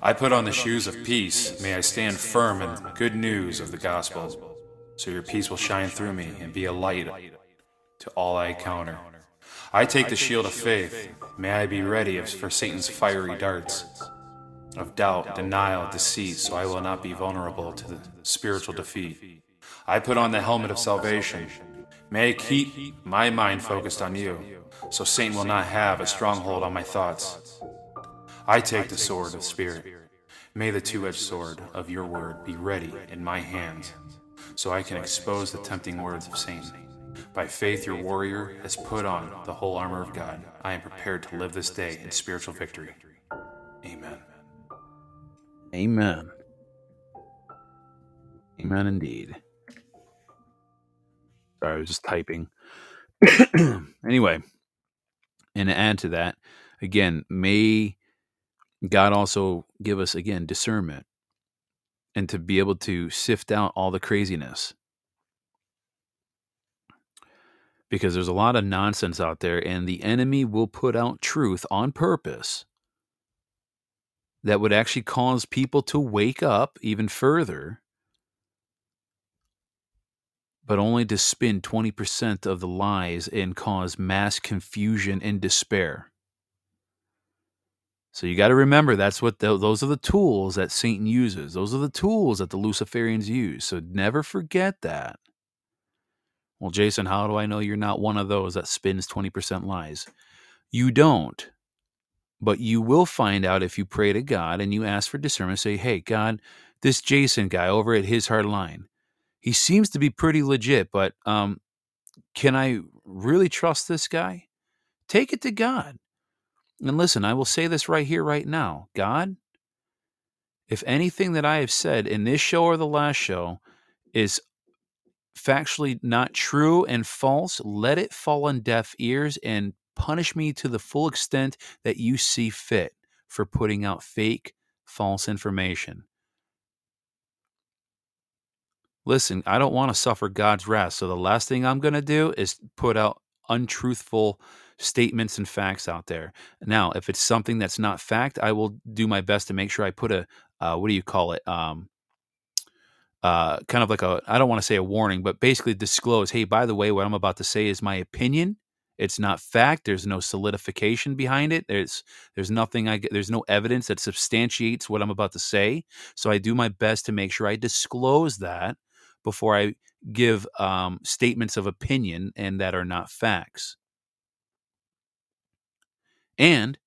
I put on the shoes of peace. May I stand firm in good news of the gospel, so your peace will shine through me and be a light to all I encounter. I take the shield of faith. May I be ready for Satan's fiery darts of doubt, denial, deceit, so I will not be vulnerable to the spiritual defeat. I put on the helmet of salvation. May I keep my mind focused on you, so Satan will not have a stronghold on my thoughts. I take the sword of Spirit. May the two edged sword of your word be ready in my hands, so I can expose the tempting words of Satan. By faith, your warrior has put on the whole armor of God. I am prepared to live this day in spiritual victory. Amen. Amen. Amen indeed. Sorry, I was just typing. anyway, and to add to that, again, may God also give us, again, discernment and to be able to sift out all the craziness. Because there's a lot of nonsense out there, and the enemy will put out truth on purpose that would actually cause people to wake up even further, but only to spin 20% of the lies and cause mass confusion and despair. So you got to remember that's what the, those are the tools that Satan uses. Those are the tools that the Luciferians use. So never forget that. Well, Jason, how do I know you're not one of those that spins 20% lies? You don't. But you will find out if you pray to God and you ask for discernment, say, hey, God, this Jason guy over at his hard line, he seems to be pretty legit, but um, can I really trust this guy? Take it to God. And listen, I will say this right here, right now God, if anything that I have said in this show or the last show is factually not true and false, let it fall on deaf ears and punish me to the full extent that you see fit for putting out fake, false information. Listen, I don't want to suffer God's wrath. So the last thing I'm going to do is put out untruthful statements and facts out there. Now, if it's something that's not fact, I will do my best to make sure I put a, uh, what do you call it? Um, uh, kind of like a, I don't want to say a warning, but basically disclose, hey, by the way, what I'm about to say is my opinion it's not fact. There's no solidification behind it. There's there's nothing I there's no evidence that substantiates what I'm about to say. So I do my best to make sure I disclose that before I give um, statements of opinion and that are not facts. And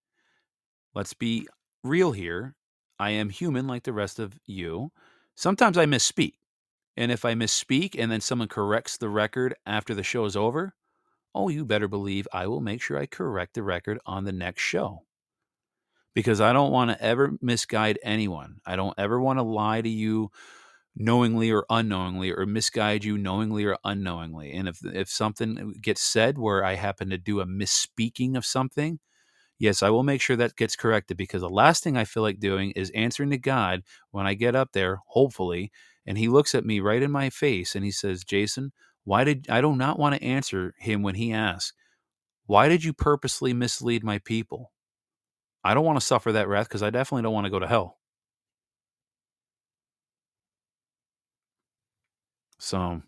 let's be real here. I am human like the rest of you. Sometimes I misspeak. And if I misspeak and then someone corrects the record after the show is over, oh, you better believe I will make sure I correct the record on the next show. Because I don't want to ever misguide anyone. I don't ever want to lie to you knowingly or unknowingly or misguide you knowingly or unknowingly. And if if something uh, gets said where I happen to do a misspeaking of something, yes, I will make sure that gets corrected because the last thing I feel like doing is answering to God when I get up there, hopefully, and he looks at me right in my face and he says, "Jason, why did I do not want to answer him when he asks, Why did you purposely mislead my people? I don't want to suffer that wrath because I definitely don't want to go to hell. So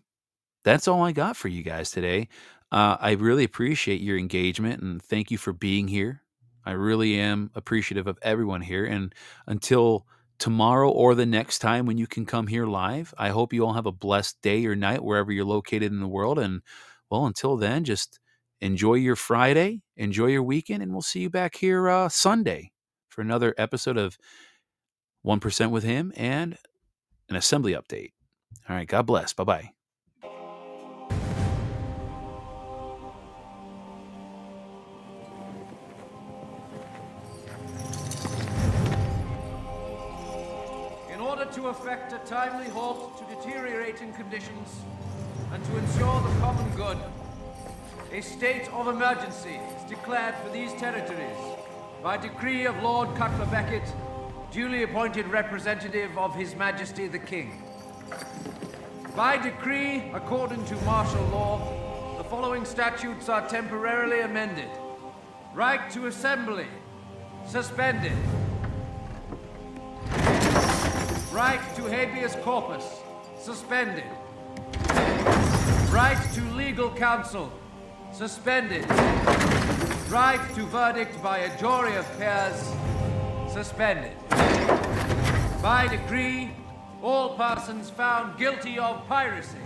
that's all I got for you guys today. Uh, I really appreciate your engagement and thank you for being here. I really am appreciative of everyone here. And until tomorrow or the next time when you can come here live. I hope you all have a blessed day or night wherever you're located in the world. And well, until then, just enjoy your Friday, enjoy your weekend, and we'll see you back here uh, Sunday for another episode of 1% with him and an assembly update. All right. God bless. Bye bye. Timely halt to deteriorating conditions and to ensure the common good, a state of emergency is declared for these territories by decree of Lord Cutler Beckett duly appointed representative of His Majesty the King. By decree, according to martial law, the following statutes are temporarily amended. Right to assembly, suspended. Right to habeas corpus, suspended. Right to legal counsel, suspended. Right to verdict by a jury of peers, suspended. By decree, all persons found guilty of piracy,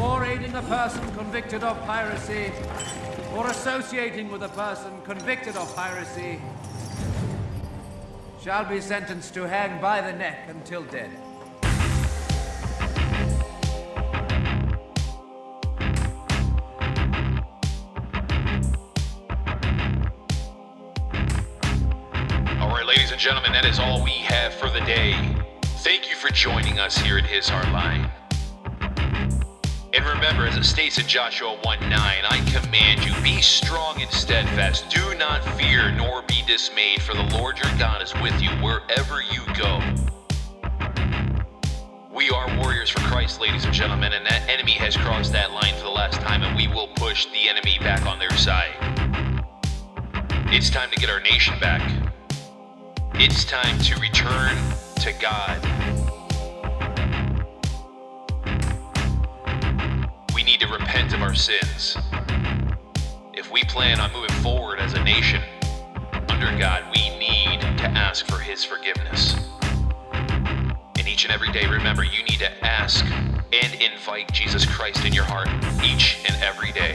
or aiding a person convicted of piracy, or associating with a person convicted of piracy, shall be sentenced to hang by the neck until dead. All right, ladies and gentlemen, that is all we have for the day. Thank you for joining us here at His Hard Line. And remember, as it states in Joshua 1 9, I command you, be strong and steadfast. Do not fear nor be dismayed, for the Lord your God is with you wherever you go. We are warriors for Christ, ladies and gentlemen, and that enemy has crossed that line for the last time, and we will push the enemy back on their side. It's time to get our nation back. It's time to return to God. Repent of our sins. If we plan on moving forward as a nation under God, we need to ask for His forgiveness. And each and every day, remember, you need to ask and invite Jesus Christ in your heart each and every day.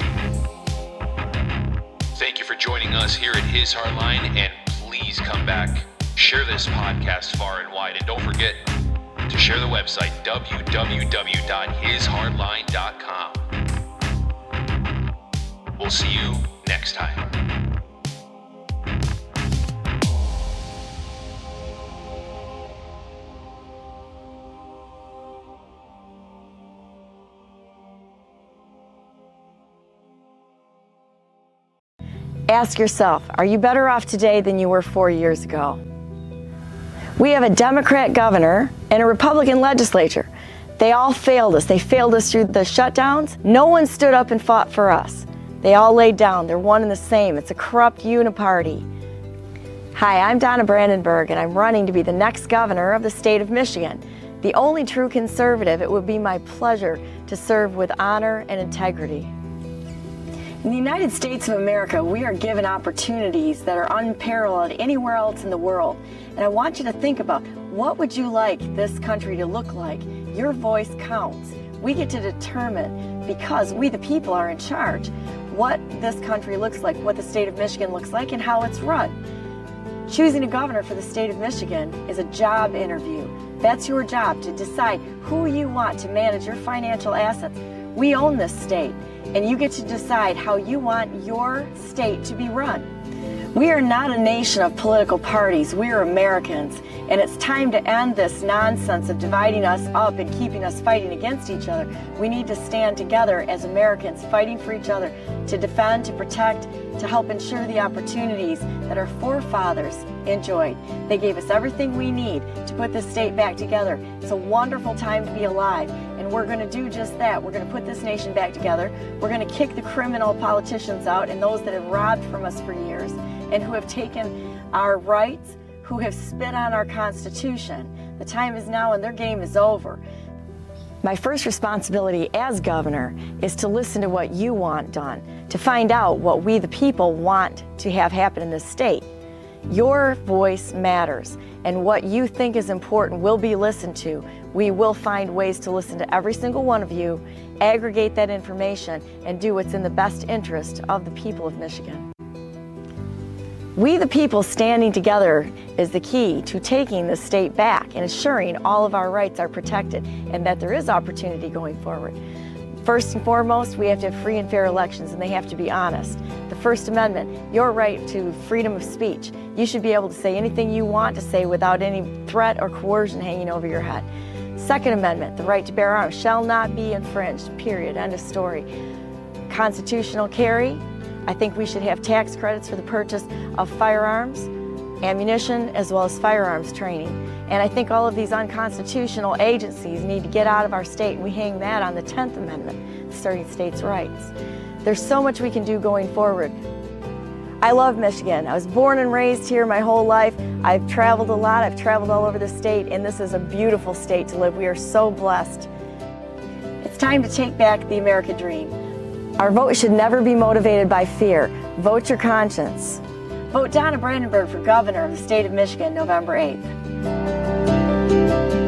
Thank you for joining us here at His Hardline, and please come back. Share this podcast far and wide, and don't forget to share the website www.hishardline.com. We'll see you next time. Ask yourself are you better off today than you were four years ago? We have a Democrat governor and a Republican legislature. They all failed us. They failed us through the shutdowns. No one stood up and fought for us. They all laid down. They're one and the same. It's a corrupt uniparty. Hi, I'm Donna Brandenburg, and I'm running to be the next governor of the state of Michigan. The only true conservative, it would be my pleasure to serve with honor and integrity. In the United States of America, we are given opportunities that are unparalleled anywhere else in the world. And I want you to think about what would you like this country to look like? Your voice counts. We get to determine, because we the people are in charge, what this country looks like, what the state of Michigan looks like, and how it's run. Choosing a governor for the state of Michigan is a job interview. That's your job to decide who you want to manage your financial assets. We own this state, and you get to decide how you want your state to be run. We are not a nation of political parties. We are Americans. And it's time to end this nonsense of dividing us up and keeping us fighting against each other. We need to stand together as Americans, fighting for each other to defend, to protect, to help ensure the opportunities that our forefathers enjoyed. They gave us everything we need to put this state back together. It's a wonderful time to be alive. And we're going to do just that. We're going to put this nation back together. We're going to kick the criminal politicians out and those that have robbed from us for years and who have taken our rights, who have spit on our Constitution. The time is now and their game is over. My first responsibility as governor is to listen to what you want done, to find out what we, the people, want to have happen in this state. Your voice matters, and what you think is important will be listened to. We will find ways to listen to every single one of you, aggregate that information, and do what's in the best interest of the people of Michigan. We, the people, standing together is the key to taking the state back and assuring all of our rights are protected and that there is opportunity going forward. First and foremost, we have to have free and fair elections and they have to be honest. The First Amendment, your right to freedom of speech. You should be able to say anything you want to say without any threat or coercion hanging over your head. Second Amendment, the right to bear arms shall not be infringed, period, end of story. Constitutional carry, I think we should have tax credits for the purchase of firearms. ammunition, as well as firearms training. And I think all of these unconstitutional agencies need to get out of our state, and we hang that on the 10th Amendment, asserting states' rights. There's so much we can do going forward. I love Michigan. I was born and raised here my whole life. I've traveled a lot. I've traveled all over the state, and this is a beautiful state to live. We are so blessed. It's time to take back the America dream. Our vote should never be motivated by fear. Vote your conscience. Vote Donna Brandenburg for governor of the state of Michigan November 8th. Música